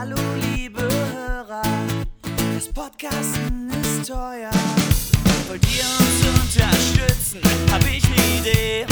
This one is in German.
Hallo liebe Hörer, das Podcasten ist teuer. Wollt ihr uns unterstützen? Hab ich ne Idee.